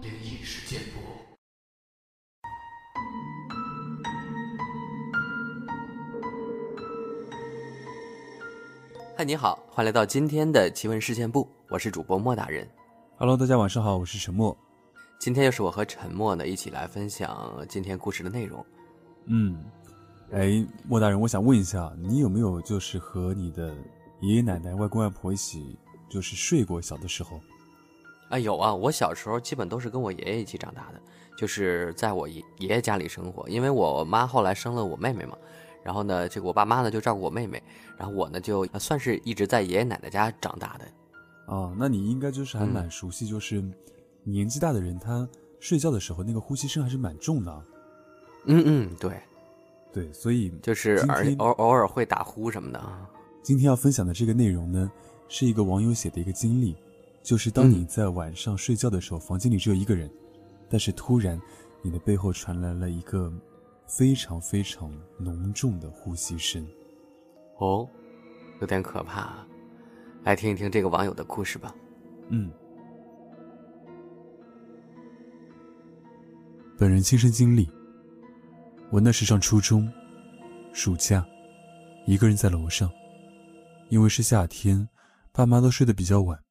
灵异事件簿。嗨，你好，欢迎来到今天的奇闻事件部，我是主播莫大人。Hello，大家晚上好，我是陈默。今天又是我和陈默呢一起来分享今天故事的内容。嗯，哎，莫大人，我想问一下，你有没有就是和你的爷爷奶奶、外公外婆一起就是睡过？小的时候？啊，有啊，我小时候基本都是跟我爷爷一起长大的，就是在我爷爷爷家里生活，因为我妈后来生了我妹妹嘛，然后呢，这个我爸妈呢就照顾我妹妹，然后我呢就呃算是一直在爷爷奶奶家长大的。啊，那你应该就是还蛮熟悉，就是年纪大的人他睡觉的时候那个呼吸声还是蛮重的啊。嗯嗯，对，对，所以就是偶偶尔会打呼什么的啊。今天要分享的这个内容呢，是一个网友写的一个经历，就是当你嗯在晚上睡觉的时候，房间里只有一个人，但是突然你的背后传来了一个非常非常浓重的呼吸声。哦，有点可怕啊。来听一听这个网友的故事吧。嗯，本人亲身经历。我那时上初中，暑假，一个人在楼上，因为是夏天，爸妈都睡得比较晚。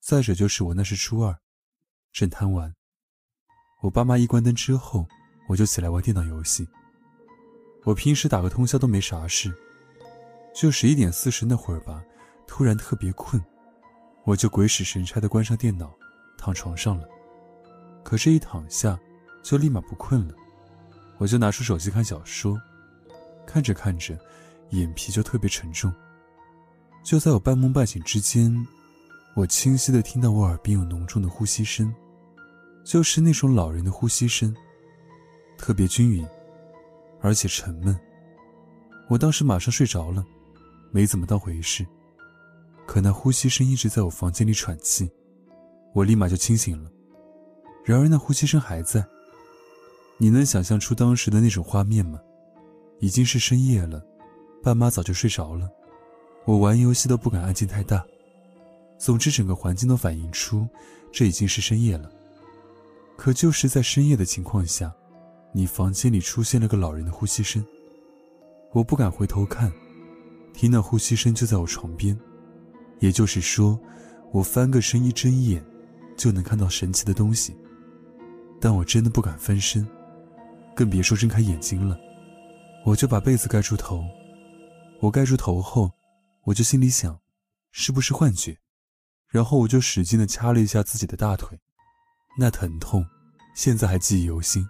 再者就是我那是初二，正贪玩。我爸妈一关灯之后，我就起来玩电脑游戏。我平时打个通宵都没啥事，就十一点四十那会儿吧，突然特别困，我就鬼使神差的关上电脑，躺床上了。可是，一躺下就立马不困了，我就拿出手机看小说，看着看着，眼皮就特别沉重。就在我半梦半醒之间，我清晰的听到我耳边有浓重的呼吸声，就是那种老人的呼吸声，特别均匀，而且沉闷。我当时马上睡着了，没怎么当回事。可那呼吸声一直在我房间里喘气，我立马就清醒了。然而那呼吸声还在。你能想象出当时的那种画面吗？已经是深夜了，爸妈早就睡着了，我玩游戏都不敢安静太大。总之，整个环境都反映出这已经是深夜了。可就是在深夜的情况下，你房间里出现了个老人的呼吸声，我不敢回头看，听那呼吸声就在我床边。也就是说，我翻个身一睁眼，就能看到神奇的东西。但我真的不敢翻身，更别说睁开眼睛了。我就把被子盖住头。我盖住头后，我就心里想，是不是幻觉？然后我就使劲地掐了一下自己的大腿，那疼痛，现在还记忆犹新。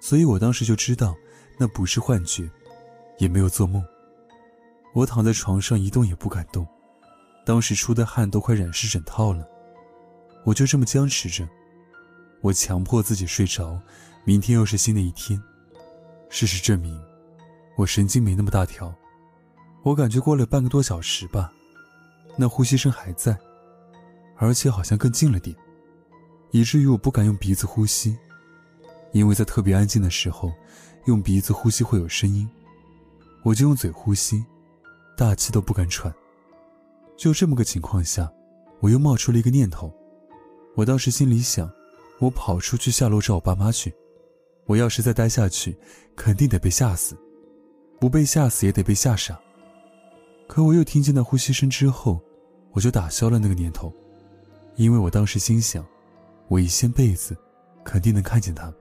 所以我当时就知道，那不是幻觉，也没有做梦。我躺在床上一动也不敢动。当时出的汗都快染湿枕套了，我就这么僵持着。我强迫自己睡着，明天又是新的一天。事实证明，我神经没那么大条。我感觉过了半个多小时吧，那呼吸声还在，而且好像更近了点，以至于我不敢用鼻子呼吸，因为在特别安静的时候，用鼻子呼吸会有声音，我就用嘴呼吸，大气都不敢喘。就这么个情况下，我又冒出了一个念头。我当时心里想，我跑出去下楼找我爸妈去。我要是再待下去，肯定得被吓死，不被吓死也得被吓傻。可我又听见那呼吸声之后，我就打消了那个念头，因为我当时心想，我一掀被子，肯定能看见他，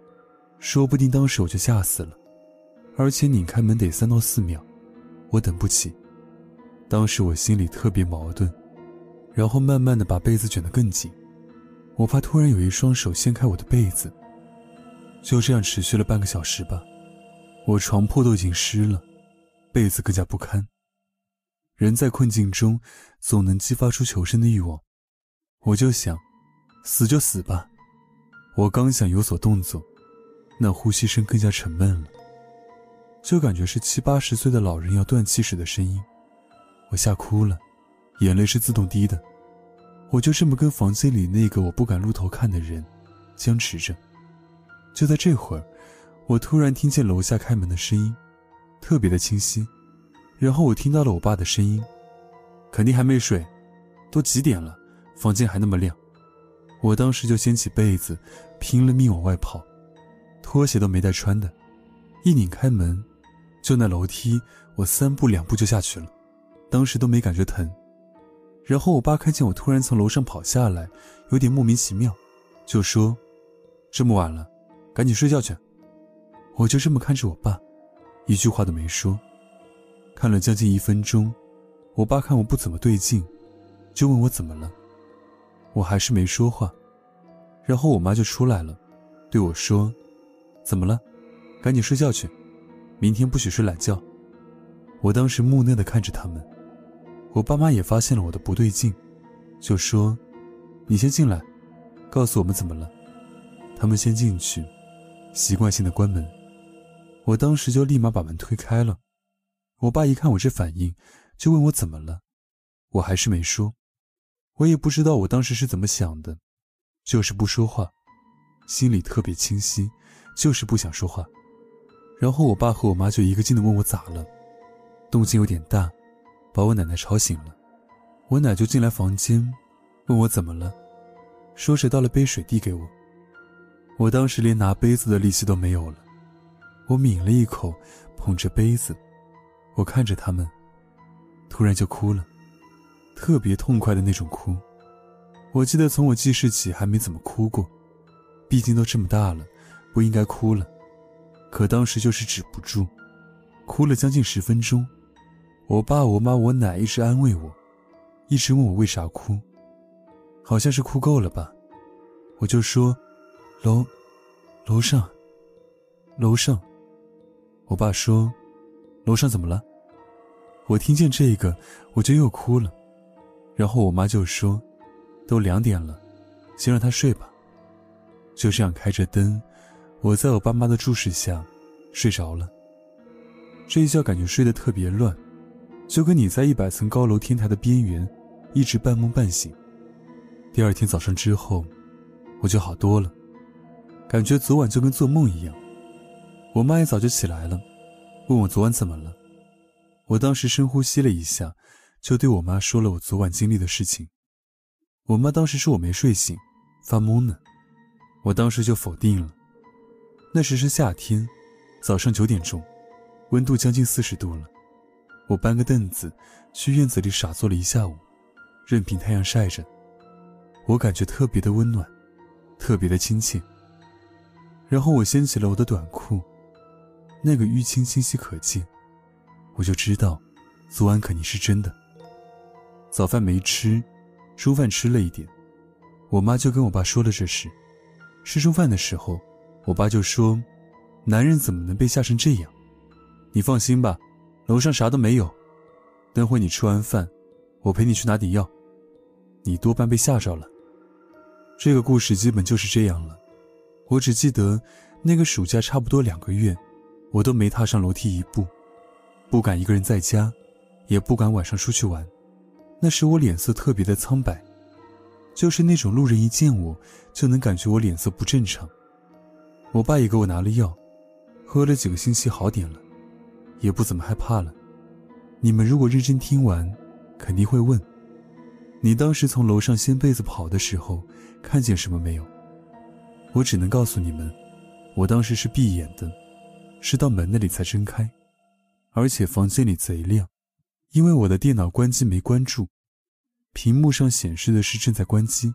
说不定当时我就吓死了。而且拧开门得三到四秒，我等不起。当时我心里特别矛盾，然后慢慢的把被子卷得更紧，我怕突然有一双手掀开我的被子。就这样持续了半个小时吧，我床铺都已经湿了，被子更加不堪。人在困境中，总能激发出求生的欲望，我就想，死就死吧。我刚想有所动作，那呼吸声更加沉闷了，就感觉是七八十岁的老人要断气时的声音。我吓哭了，眼泪是自动滴的。我就这么跟房间里那个我不敢露头看的人僵持着。就在这会儿，我突然听见楼下开门的声音，特别的清晰。然后我听到了我爸的声音：“肯定还没睡，都几点了，房间还那么亮，我当时就掀起被子，拼了命往外跑，拖鞋都没带穿的，一拧开门，就那楼梯，我三步两步就下去了，当时都没感觉疼。然后我爸看见我突然从楼上跑下来，有点莫名其妙，就说：“这么晚了，赶紧睡觉去。”我就这么看着我爸，一句话都没说。看了将近一分钟，我爸看我不怎么对劲，就问我怎么了。我还是没说话，然后我妈就出来了，对我说：“怎么了？赶紧睡觉去，明天不许睡懒觉。”我当时木讷的看着他们。我爸妈也发现了我的不对劲，就说：“你先进来，告诉我们怎么了。”他们先进去，习惯性的关门。我当时就立马把门推开了。我爸一看我这反应，就问我怎么了，我还是没说。我也不知道我当时是怎么想的，就是不说话，心里特别清晰，就是不想说话。然后我爸和我妈就一个劲的问我咋了，动静有点大。把我奶奶吵醒了，我奶就进来房间，问我怎么了，说着倒了杯水递给我。我当时连拿杯子的力气都没有了，我抿了一口，捧着杯子，我看着他们，突然就哭了，特别痛快的那种哭。我记得从我记事起还没怎么哭过，毕竟都这么大了，不应该哭了，可当时就是止不住，哭了将近十分钟。我爸、我妈、我奶一直安慰我，一直问我为啥哭，好像是哭够了吧，我就说，楼，楼上，楼上。我爸说，楼上怎么了？我听见这个，我就又哭了，然后我妈就说，都两点了，先让他睡吧。就这样开着灯，我在我爸妈的注视下睡着了。这一觉感觉睡得特别乱。就跟你在一百层高楼天台的边缘，一直半梦半醒。第二天早上之后，我就好多了，感觉昨晚就跟做梦一样。我妈也早就起来了，问我昨晚怎么了。我当时深呼吸了一下，就对我妈说了我昨晚经历的事情。我妈当时说我没睡醒，发懵呢。我当时就否定了。那时是夏天，早上九点钟，温度将近四十度了。我搬个凳子，去院子里傻坐了一下午，任凭太阳晒着。我感觉特别的温暖，特别的亲切。然后我掀起了我的短裤，那个淤青清晰可见，我就知道，昨晚肯定是真的。早饭没吃，中饭吃了一点，我妈就跟我爸说了这事。吃中饭的时候，我爸就说：“男人怎么能被吓成这样？你放心吧。”楼上啥都没有，等会你吃完饭，我陪你去拿点药。你多半被吓着了。这个故事基本就是这样了。我只记得那个暑假差不多两个月，我都没踏上楼梯一步，不敢一个人在家，也不敢晚上出去玩。那时我脸色特别的苍白，就是那种路人一见我就能感觉我脸色不正常。我爸也给我拿了药，喝了几个星期好点了。也不怎么害怕了。你们如果认真听完，肯定会问：你当时从楼上掀被子跑的时候，看见什么没有？我只能告诉你们，我当时是闭眼的，是到门那里才睁开，而且房间里贼亮，因为我的电脑关机没关住，屏幕上显示的是正在关机。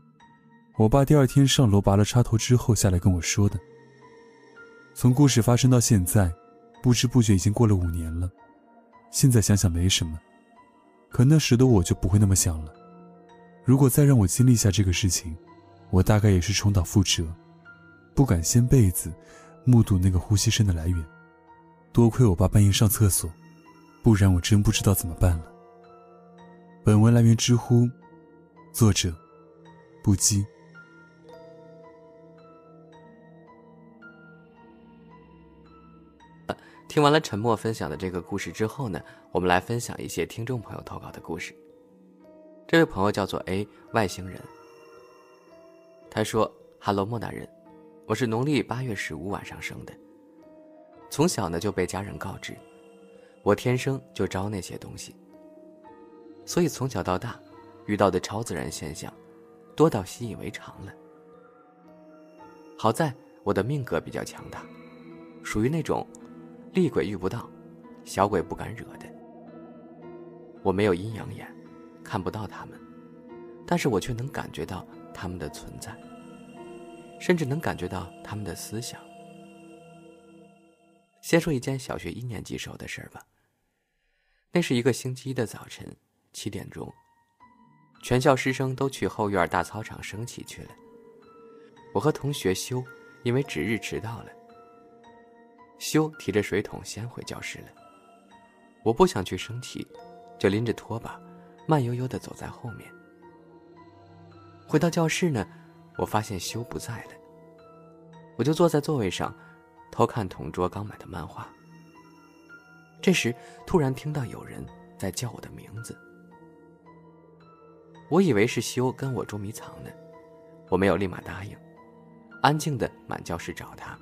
我爸第二天上楼拔了插头之后下来跟我说的。从故事发生到现在。不知不觉已经过了五年了，现在想想没什么，可那时的我就不会那么想了。如果再让我经历一下这个事情，我大概也是重蹈覆辙，不敢掀被子，目睹那个呼吸声的来源。多亏我爸半夜上厕所，不然我真不知道怎么办了。本文来源知乎，作者不羁。听完了沉默分享的这个故事之后呢，我们来分享一些听众朋友投稿的故事。这位朋友叫做 A 外星人，他说哈喽，莫大人，我是农历八月十五晚上生的，从小呢就被家人告知，我天生就招那些东西，所以从小到大遇到的超自然现象，多到习以为常了。好在我的命格比较强大，属于那种厉鬼遇不到，小鬼不敢惹的。我没有阴阳眼，看不到他们，但是我却能感觉到他们的存在，甚至能感觉到他们的思想。先说一件小学一年级时候的事儿吧。那是一个星期一的早晨，七点钟，全校师生都去后院大操场升旗去了。我和同学修因为值日迟到了，修提着水桶先回教室了。我不想去升旗，就拎着拖把，慢悠悠的走在后面。回到教室呢，我发现修不在了，我就坐在座位上。偷看同桌刚买的漫画。这时，突然听到有人在叫我的名字。我以为是修跟我捉迷藏呢，我没有立马答应，安静的满教室找他。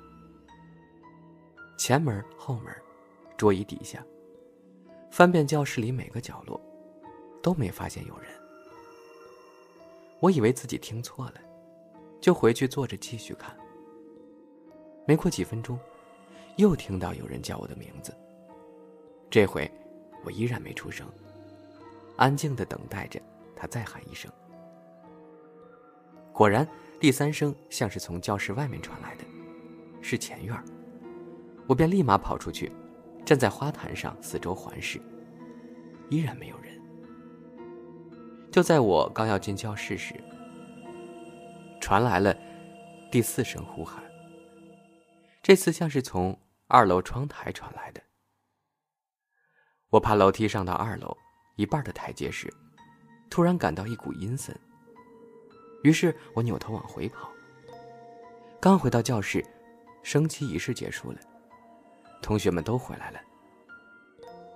前门、后门、桌椅底下，翻遍教室里每个角落，都没发现有人。我以为自己听错了，就回去坐着继续看。没过几分钟，又听到有人叫我的名字。这回，我依然没出声，安静的等待着他再喊一声。果然，第三声像是从教室外面传来的，是前院。我便立马跑出去，站在花坛上四周环视，依然没有人。就在我刚要进教室时，传来了第四声呼喊。这次像是从二楼窗台传来的。我爬楼梯上到二楼一半的台阶时，突然感到一股阴森。于是我扭头往回跑。刚回到教室，升旗仪式结束了，同学们都回来了。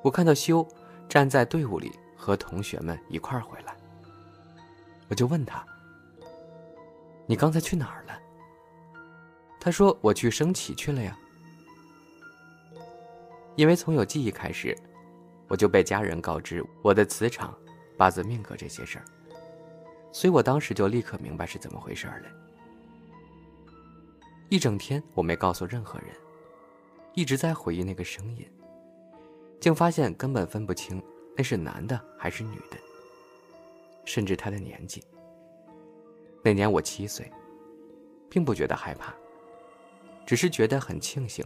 我看到修站在队伍里，和同学们一块儿回来。我就问他：“你刚才去哪儿了？”他说：“我去升旗去了呀。”因为从有记忆开始，我就被家人告知我的磁场、八字命格这些事儿，所以我当时就立刻明白是怎么回事了。一整天我没告诉任何人，一直在回忆那个声音，竟发现根本分不清那是男的还是女的，甚至他的年纪。那年我七岁，并不觉得害怕。只是觉得很庆幸，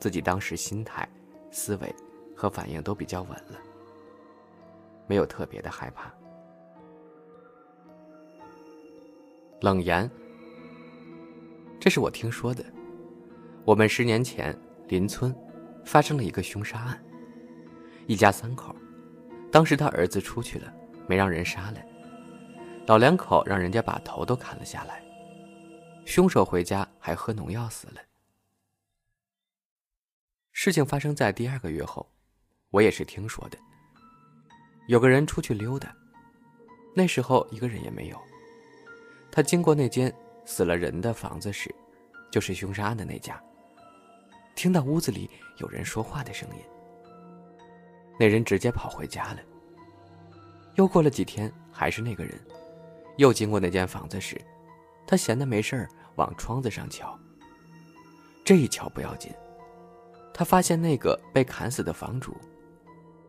自己当时心态、思维和反应都比较稳了，没有特别的害怕。冷言，这是我听说的。我们十年前邻村发生了一个凶杀案，一家三口，当时他儿子出去了，没让人杀了，老两口让人家把头都砍了下来，凶手回家还喝农药死了。事情发生在第二个月后，我也是听说的。有个人出去溜达，那时候一个人也没有。他经过那间死了人的房子时，就是凶杀案的那家，听到屋子里有人说话的声音。那人直接跑回家了。又过了几天，还是那个人，又经过那间房子时，他闲的没事往窗子上瞧。这一瞧不要紧。他发现那个被砍死的房主，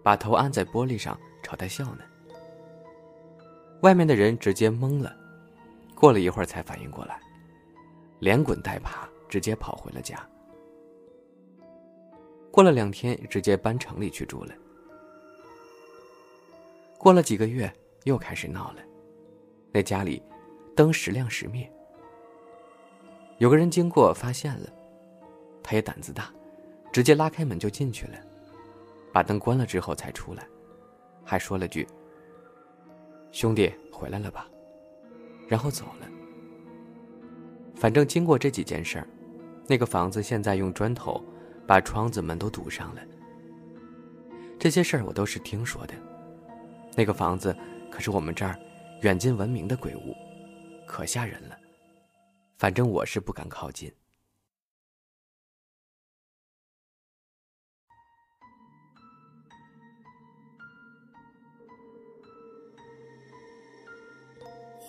把头按在玻璃上朝他笑呢。外面的人直接懵了，过了一会儿才反应过来，连滚带爬直接跑回了家。过了两天，直接搬城里去住了。过了几个月，又开始闹了，那家里灯时亮时灭。有个人经过发现了，他也胆子大。直接拉开门就进去了，把灯关了之后才出来，还说了句：“兄弟回来了吧？”然后走了。反正经过这几件事儿，那个房子现在用砖头把窗子门都堵上了。这些事儿我都是听说的。那个房子可是我们这儿远近闻名的鬼屋，可吓人了。反正我是不敢靠近。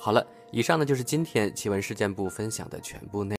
好了，以上呢就是今天奇闻事件部分享的全部内容。